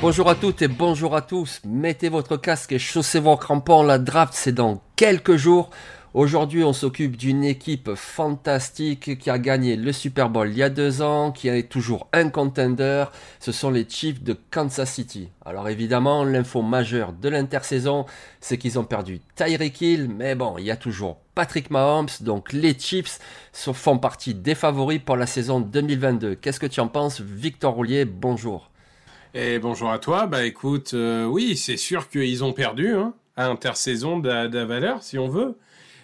Bonjour à toutes et bonjour à tous. Mettez votre casque et chaussez vos crampons. La draft, c'est dans quelques jours. Aujourd'hui, on s'occupe d'une équipe fantastique qui a gagné le Super Bowl il y a deux ans, qui est toujours un contender. Ce sont les Chiefs de Kansas City. Alors évidemment, l'info majeure de l'intersaison, c'est qu'ils ont perdu Tyreek Hill, mais bon, il y a toujours Patrick Mahomes, donc les Chiefs font partie des favoris pour la saison 2022. Qu'est-ce que tu en penses, Victor Roulier? Bonjour. Et bonjour à toi. Bah écoute, euh, oui, c'est sûr qu'ils ont perdu hein, à intersaison de, valeur, si on veut.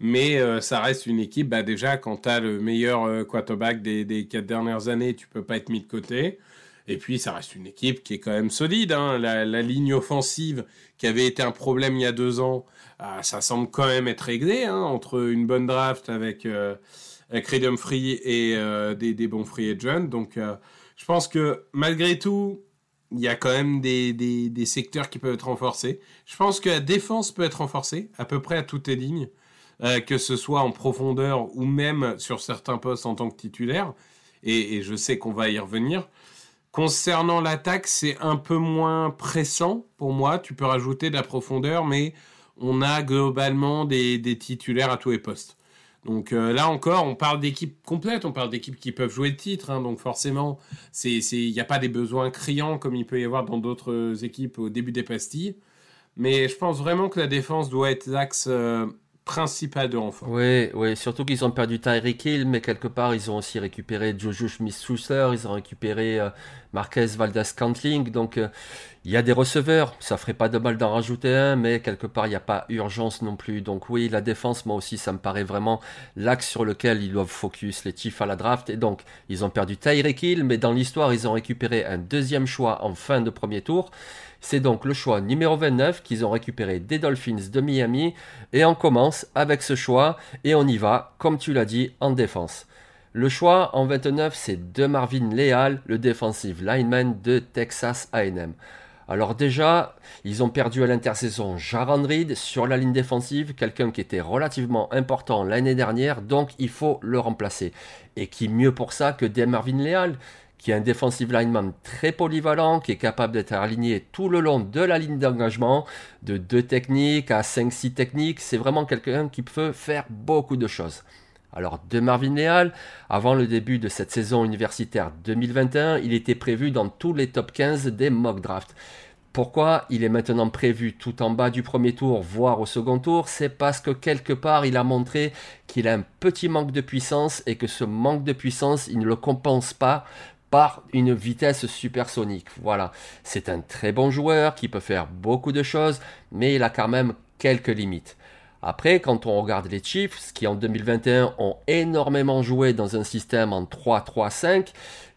Mais euh, ça reste une équipe, bah, déjà, quand tu as le meilleur euh, quarterback des, des quatre dernières années, tu peux pas être mis de côté. Et puis, ça reste une équipe qui est quand même solide. hein. La, la ligne offensive, qui avait été un problème il y a deux ans, ah, ça semble quand même être réglé. hein, entre une bonne draft avec, euh, Free et euh, des, des bons free agents. Donc, euh, je pense que malgré tout, il y a quand même des, des, des secteurs qui peuvent être renforcés. Je pense que la défense peut être renforcée à peu près à toutes les lignes, euh, que ce soit en profondeur ou même sur certains postes en tant que titulaire. Et, je sais qu'on va y revenir. Concernant l'attaque, c'est un peu moins pressant pour moi. Tu peux rajouter de la profondeur, mais on a globalement des, titulaires à tous les postes. Donc euh, là encore, on parle d'équipes complètes, on parle d'équipes qui peuvent jouer le titre. hein. donc forcément, il n'y a pas des besoins criants comme il peut y avoir dans d'autres équipes au début des pastilles. Mais je pense vraiment que la défense doit être l'axe euh, principal de. Oui, oui, surtout qu'ils ont perdu Tyreek Hill, mais quelque part, ils ont aussi récupéré Jojo Smith-Schuster, ils ont récupéré euh, Marquez Valdez-Cantling, donc euh, il y a des receveurs, ça ferait pas de mal d'en rajouter un, mais quelque part, il n'y a pas urgence non plus. Donc oui, la défense, moi aussi, ça me paraît vraiment l'axe sur lequel ils doivent focus, les Chiefs à la draft, et donc, ils ont perdu Tyreek Hill, mais dans l'histoire, ils ont récupéré un deuxième choix en fin de premier tour. C'est donc le choix numéro 29 qu'ils ont récupéré des Dolphins de Miami. Et on commence avec ce choix et on y va, comme tu l'as dit, en défense. Le choix en 29, c'est de Marvin Leal, le defensive lineman de Texas AM. Alors déjà, ils ont perdu à l'intersaison Jaron Reed sur la ligne défensive, quelqu'un qui était relativement important l'année dernière, donc il faut le remplacer. Et qui mieux pour ça que des Marvin Leal qui est un defensive lineman très polyvalent, qui est capable d'être aligné tout le long de la ligne d'engagement, de 2 techniques à 5-6 techniques. C'est vraiment quelqu'un qui peut faire beaucoup de choses. Alors, de Marvin Leal, avant le début de cette saison universitaire 2021, il était prévu dans tous les top 15 des mock drafts. Pourquoi il est maintenant prévu tout en bas du premier tour, voire au second tour? C'est parce que quelque part, il a montré qu'il a un petit manque de puissance et que ce manque de puissance, il ne le compense pas par une vitesse supersonique. Voilà, c'est un très bon joueur qui peut faire beaucoup de choses, mais il a quand même quelques limites. Après, quand on regarde les Chiefs, qui en 2021 ont énormément joué dans un système en 3-3-5,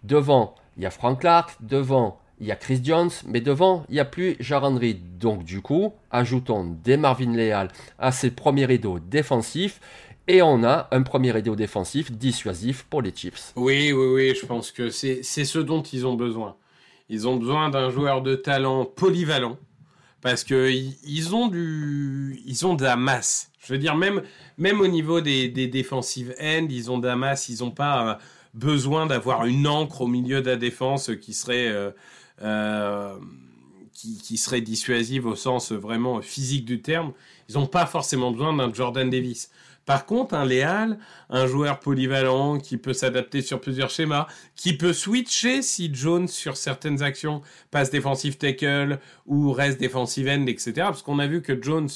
devant, il y a Frank Clark, devant, il y a Chris Jones, mais devant, il n'y a plus Jaron Reed. Donc du coup, ajoutons des Marvin Leal à ces premiers rideaux défensifs, et on a un premier rideau défensif dissuasif pour les Chiefs. Oui, oui, oui, je pense que c'est ce dont ils ont besoin. Ils ont besoin d'un joueur de talent polyvalent parce que ils ont du, ils ont de la masse. Je veux dire même même au niveau des defensive end, ils ont de la masse. Ils n'ont pas euh, besoin d'avoir une encre au milieu de la défense qui serait euh, euh, qui serait dissuasive au sens vraiment physique du terme. Ils n'ont pas forcément besoin d'un Jordan Davis. Par contre, un Léal, un joueur polyvalent qui peut s'adapter sur plusieurs schémas, qui peut switcher si Jones sur certaines actions passe défensive tackle ou reste defensive end, etc. Parce qu'on a vu que Jones,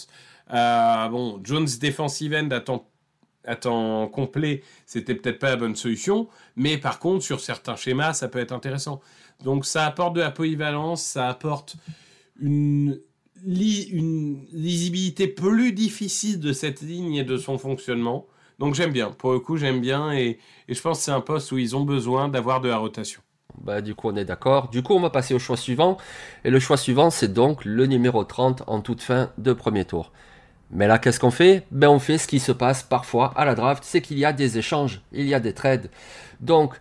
euh, bon, Jones defensive end temps, à temps complet, c'était peut-être pas la bonne solution, mais par contre, sur certains schémas, ça peut être intéressant. Donc ça apporte de la polyvalence, ça apporte une, une lisibilité plus difficile de cette ligne et de son fonctionnement. Donc j'aime bien, pour le coup j'aime bien et, je pense que c'est un poste où ils ont besoin d'avoir de la rotation. Bah, du coup on est d'accord. Du coup on va passer au choix suivant. Et le choix suivant c'est donc le numéro 30 en toute fin de premier tour. Mais là qu'est-ce qu'on fait? Ben on fait ce qui se passe parfois à la draft, c'est qu'il y a des échanges, il y a des trades. Donc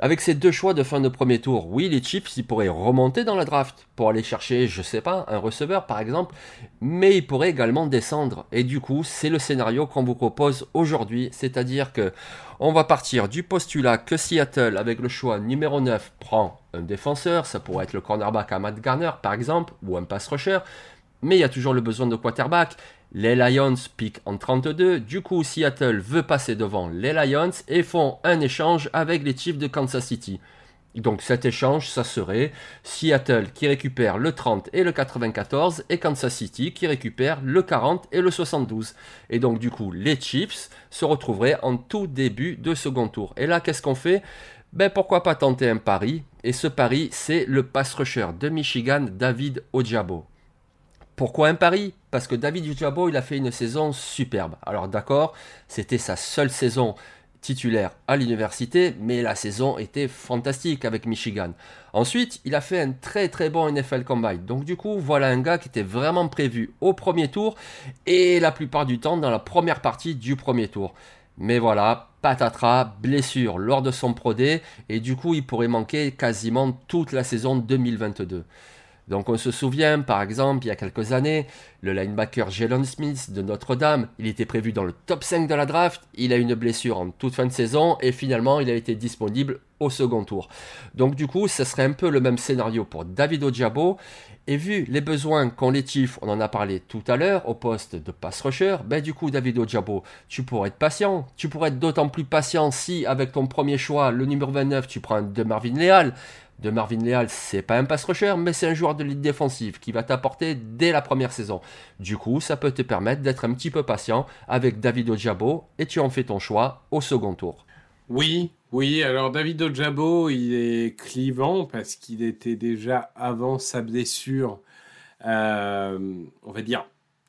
avec ces deux choix de fin de premier tour, oui, les Chiefs, ils pourraient remonter dans la draft pour aller chercher, je sais pas, un receveur par exemple, mais ils pourraient également descendre. Et du coup, c'est le scénario qu'on vous propose aujourd'hui, c'est-à-dire que on va partir du postulat que Seattle, avec le choix numéro 9, prend un défenseur, ça pourrait être le cornerback Matt Garner par exemple, ou un pass rusher, mais il y a toujours le besoin de quarterback. Les Lions piquent en 32. Du coup, Seattle veut passer devant les Lions et font un échange avec les Chiefs de Kansas City. Donc cet échange, ça serait Seattle qui récupère le 30 et le 94 et Kansas City qui récupère le 40 et le 72. Et donc du coup, les Chiefs se retrouveraient en tout début de second tour. Et là, qu'est-ce qu'on fait? Ben pourquoi pas tenter un pari? Et ce pari, c'est le pass rusher de Michigan, David Ojabo. Pourquoi un pari? Parce que David Ujabo, il a fait une saison superbe. Alors d'accord, c'était sa seule saison titulaire à l'université, mais la saison était fantastique avec Michigan. Ensuite, il a fait un très très bon NFL Combine. Donc du coup, voilà un gars qui était vraiment prévu au premier tour et la plupart du temps dans la première partie du premier tour. Mais voilà, patatras, blessure lors de son Pro et du coup, il pourrait manquer quasiment toute la saison 2022. Donc on se souvient, par exemple, il y a quelques années, le linebacker Jalen Smith de Notre-Dame, il était prévu dans le top 5 de la draft, il a une blessure en toute fin de saison et finalement il a été disponible au second tour. Donc du coup, ce serait un peu le même scénario pour David Ojabo. Et vu les besoins qu'ont les Chiefs, on en a parlé tout à l'heure, au poste de pass rusher, ben du coup David Ojabo, tu pourrais être patient. Tu pourrais être d'autant plus patient si avec ton premier choix, le numéro 29, tu prends de Marvin Leal de Marvin Leal, c'est pas un pass rusher, mais c'est un joueur de ligne défensive qui va t'apporter dès la première saison. Du coup, ça peut te permettre d'être un petit peu patient avec David Ojabo et tu en fais ton choix au second tour. Oui, oui, alors David Ojabo, il est clivant parce qu'il était déjà avant sa blessure, euh, on va dire,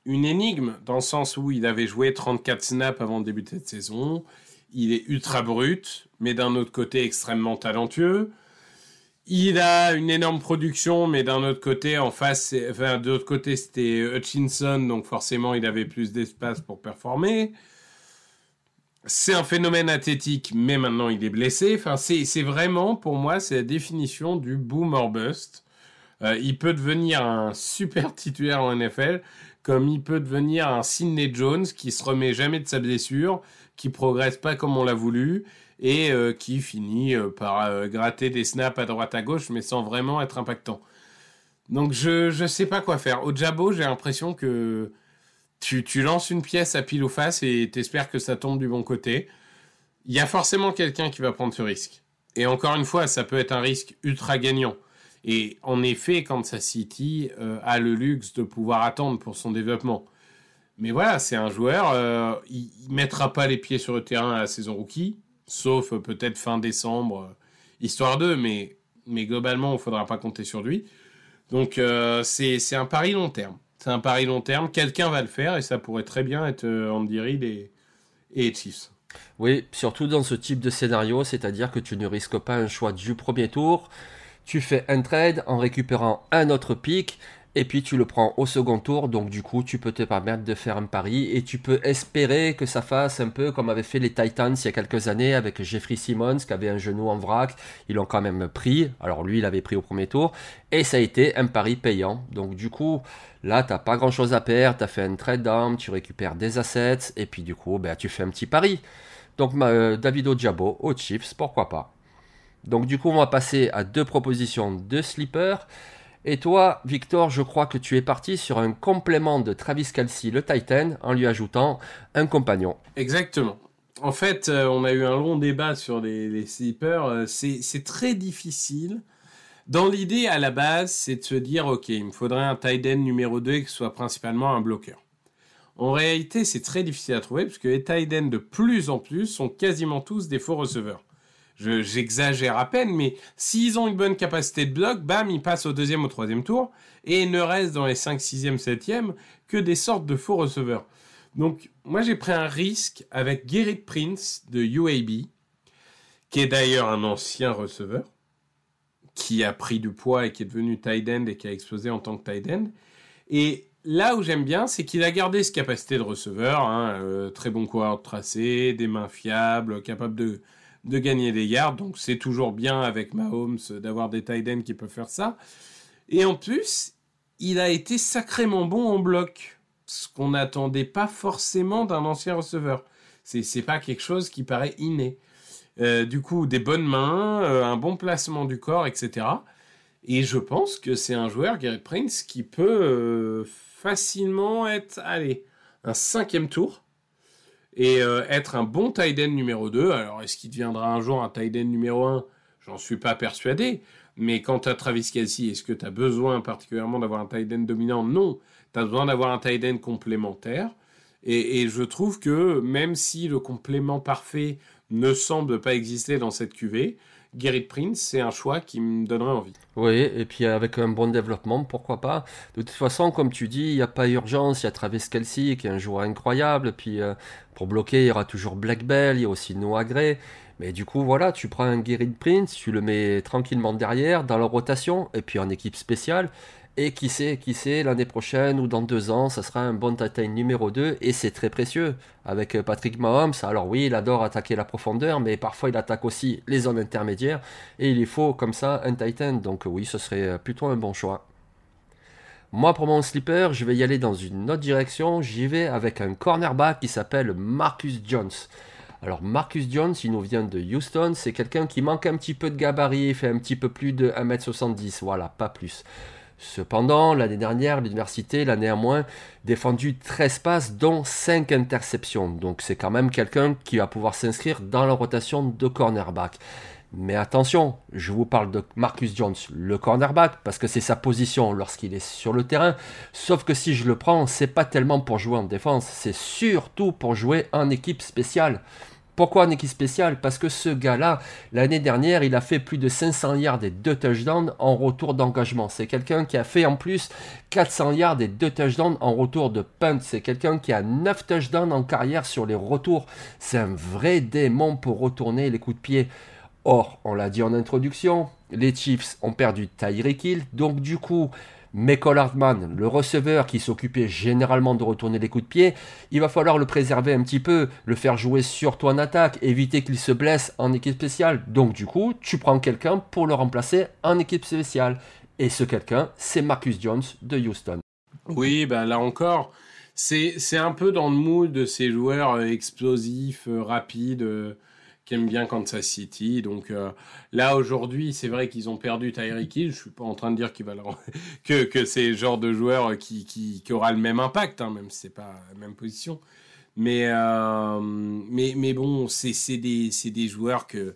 une énigme, dans le sens où il avait joué 34 snaps avant de débuter cette saison. Il est ultra brut, mais d'un autre côté extrêmement talentueux. Il a une énorme production, mais d'un autre côté, en face, enfin, de l'autre côté, c'était Hutchinson, donc forcément, il avait plus d'espace pour performer. C'est un phénomène athlétique, mais maintenant il est blessé. Enfin, c'est vraiment, pour moi, c'est la définition du boom or bust. Euh, il peut devenir un super titulaire en NFL, comme il peut devenir un Sidney Jones qui se remet jamais de sa blessure, qui progresse pas comme on l'a voulu, et euh, qui finit euh, par euh, gratter des snaps à droite à gauche, mais sans vraiment être impactant. Donc je ne sais pas quoi faire. Au Jabo, j'ai l'impression que tu, tu, lances une pièce à pile ou face et t'espères que ça tombe du bon côté. Il y a forcément quelqu'un qui va prendre ce risque. Et encore une fois, ça peut être un risque ultra gagnant. Et en effet, Kansas City a le luxe de pouvoir attendre pour son développement. Mais voilà, c'est un joueur, il, ne mettra pas les pieds sur le terrain à la saison rookie sauf peut-être fin décembre, euh, histoire d'eux, mais, mais globalement, il faudra pas compter sur lui. Donc euh, c'est un pari long terme. C'est un pari long terme. Quelqu'un va le faire et ça pourrait très bien être euh, Andy Reid et, et Chiefs. Oui, surtout dans ce type de scénario, c'est-à-dire que tu ne risques pas un choix du premier tour. Tu fais un trade en récupérant un autre pic et puis tu le prends au second tour, donc du coup tu peux te permettre de faire un pari. Et tu peux espérer que ça fasse un peu comme avaient fait les Titans il y a quelques années avec Jeffrey Simmons qui avait un genou en vrac, ils l'ont quand même pris, alors lui il avait pris au premier tour, et ça a été un pari payant, donc du coup là t'as pas grand chose à perdre, tu as fait un trade down, tu récupères des assets, et puis du coup ben, tu fais un petit pari. Donc euh, David Ojabo aux Chiefs, pourquoi pas? Donc du coup on va passer à deux propositions de sleeper. Et toi, Victor, je crois que tu es parti sur un complément de Travis Kelsey, le Titan, en lui ajoutant un compagnon. Exactement. En fait, euh, on a eu un long débat sur les, sleepers. Euh, c'est très difficile. Dans l'idée, à la base, c'est de se dire, OK, il me faudrait un tight end numéro 2 qui soit principalement un bloqueur. En réalité, c'est très difficile à trouver parce que les tight de plus en plus sont quasiment tous des faux receveurs. J'exagère à peine, mais s'ils ont une bonne capacité de bloc, bam, ils passent au deuxième ou troisième tour et ne reste dans les 5, 6e, 7e que des sortes de faux receveurs. Donc, moi, j'ai pris un risque avec Gerrit Prince de UAB, qui est d'ailleurs un ancien receveur, qui a pris du poids et qui est devenu tight end et qui a explosé en tant que tight end. Et là où j'aime bien, c'est qu'il a gardé cette capacité de receveur, hein, euh, très bon coureur tracé, des mains fiables, capable de, de gagner des yards. Donc c'est toujours bien avec Mahomes d'avoir des tight ends qui peuvent faire ça. Et en plus, il a été sacrément bon en bloc, ce qu'on n'attendait pas forcément d'un ancien receveur. C'est, c'est pas quelque chose qui paraît inné. Euh, du coup, des bonnes mains, euh, un bon placement du corps, etc. Et je pense que c'est un joueur, Gary Prince, qui peut euh, facilement être, allez, un cinquième tour et être un bon tight numéro 2. Alors, est-ce qu'il deviendra un jour un tight end numéro 1 J'en suis pas persuadé. Mais quant à Travis Kelsey, est-ce que tu as besoin particulièrement d'avoir un tight dominant? Non. Tu as besoin d'avoir un tight complémentaire. Et, et, je trouve que même si le complément parfait ne semble pas exister dans cette cuvée. Gerrit Prince, c'est un choix qui me donnerait envie. Oui, et puis avec un bon développement, pourquoi pas. De toute façon, comme tu dis, il n'y a pas urgence. Il y a Travis Kelsey qui est un joueur incroyable. Puis euh, pour bloquer, il y aura toujours Black Bell, il y a aussi Noah Gray. Mais du coup, voilà, tu prends un Gerrit Prince, tu le mets tranquillement derrière, dans la rotation, et puis en équipe spéciale. Et qui sait, qui sait, l'année prochaine ou dans deux ans, ça sera un bon Titan numéro 2 et c'est très précieux. Avec euh, Patrick Mahomes, alors oui, il adore attaquer la profondeur, mais parfois il attaque aussi les zones intermédiaires et il faut comme ça un Titan. Donc oui, ce serait euh, plutôt un bon choix. Moi, pour mon slipper, je vais y aller dans une autre direction. J'y vais avec un cornerback qui s'appelle Marcus Jones. Alors Marcus Jones, il nous vient de Houston, c'est quelqu'un qui manque un petit peu de gabarit, fait un petit peu plus de 1m70, voilà, pas plus. Cependant, l'année dernière, l'université l'a néanmoins défendu 13 passes, dont 5 interceptions. Donc c'est quand même quelqu'un qui va pouvoir s'inscrire dans la rotation de cornerback. Mais attention, je vous parle de Marcus Jones, le cornerback, parce que c'est sa position lorsqu'il est sur le terrain. Sauf que si je le prends, c'est pas tellement pour jouer en défense, c'est surtout pour jouer en équipe spéciale. Pourquoi en équipe spéciale? Parce que ce gars-là, l'année dernière, il a fait plus de 500 yards et 2 touchdowns en retour d'engagement. C'est quelqu'un qui a fait en plus 400 yards et 2 touchdowns en retour de punt. C'est quelqu'un qui a 9 touchdowns en carrière sur les retours. C'est un vrai démon pour retourner les coups de pied. Or, on l'a dit en introduction, les Chiefs ont perdu Tyreek Hill. Donc du coup, Michael Hartman, le receveur qui s'occupait généralement de retourner les coups de pied, il va falloir le préserver un petit peu, le faire jouer surtout en attaque, éviter qu'il se blesse en équipe spéciale. Donc du coup, tu prends quelqu'un pour le remplacer en équipe spéciale. Et ce quelqu'un, c'est Marcus Jones de Houston. Oui, ben là encore, c'est un peu dans le mood de ces joueurs euh, explosifs, euh, rapides. Euh, aime bien Kansas City. Donc euh, là aujourd'hui, c'est vrai qu'ils ont perdu Tyreek Hill. Je suis pas en train de dire qu'il va que que c'est le genre de joueur qui, qui, qui aura le même impact, hein, même si c'est pas la même position. Mais euh, mais mais bon, c'est des des joueurs que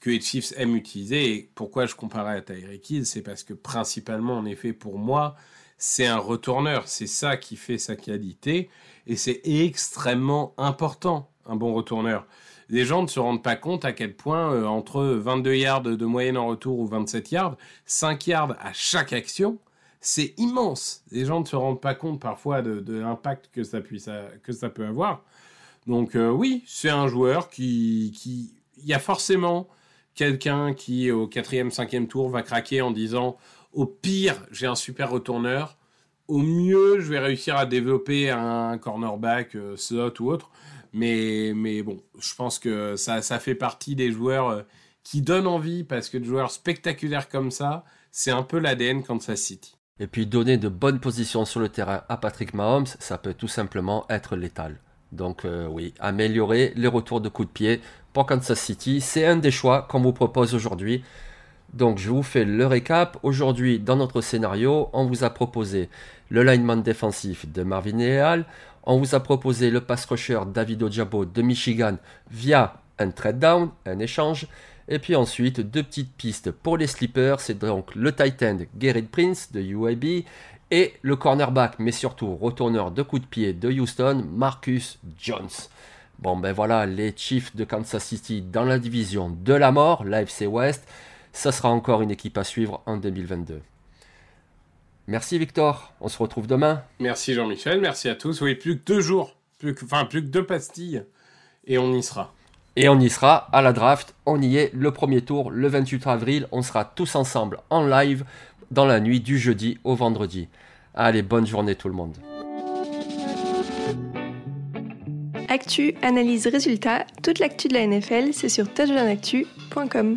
que les Chiefs aiment utiliser. Et pourquoi je comparais à Tyreek Hill, c'est parce que principalement, en effet, pour moi, c'est un retourneur. C'est ça qui fait sa qualité. Et c'est extrêmement important, un bon retourneur les gens ne se rendent pas compte à quel point, euh, entre 22 yards de moyenne en retour ou 27 yards, 5 yards à chaque action, c'est immense. Les gens ne se rendent pas compte parfois de, l'impact que ça, que ça peut avoir. Donc euh, oui, c'est un joueur qui... qui... Il y a forcément quelqu'un qui, au quatrième, cinquième tour, va craquer en disant, au pire, j'ai un super retourneur. Au mieux, je vais réussir à développer un cornerback, euh, slot ou autre. Mais, mais bon, je pense que ça, fait partie des joueurs euh, qui donnent envie parce que de joueurs spectaculaires comme ça, c'est un peu l'ADN Kansas City. Et puis donner de bonnes positions sur le terrain à Patrick Mahomes, ça peut tout simplement être létal. Donc euh, oui, améliorer les retours de coups de pied pour Kansas City, c'est un des choix qu'on vous propose aujourd'hui. Donc je vous fais le récap. Aujourd'hui, dans notre scénario, on vous a proposé le lineman défensif de Marvin Leal. On vous a proposé le pass rusher David Ojabo de Michigan via un trade down, un échange. Et puis ensuite, deux petites pistes pour les sleepers. C'est donc le tight end Garrett Prince de UAB et le cornerback, mais surtout retourneur de coups de pied de Houston, Marcus Jones. Bon ben voilà, les Chiefs de Kansas City dans la division de la mort, l'AFC West. Ça sera encore une équipe à suivre en 2022. Merci Victor, on se retrouve demain. Merci Jean-Michel, merci à tous. Oui, plus que deux jours, plus que, enfin plus que deux pastilles, et on y sera. Et on y sera à la draft, on y est le premier tour, le 28 avril, on sera tous ensemble en live dans la nuit du jeudi au vendredi. Allez, bonne journée tout le monde. Actu, analyse, résultat, toute l'actu de la NFL, c'est sur touchdownactu.com.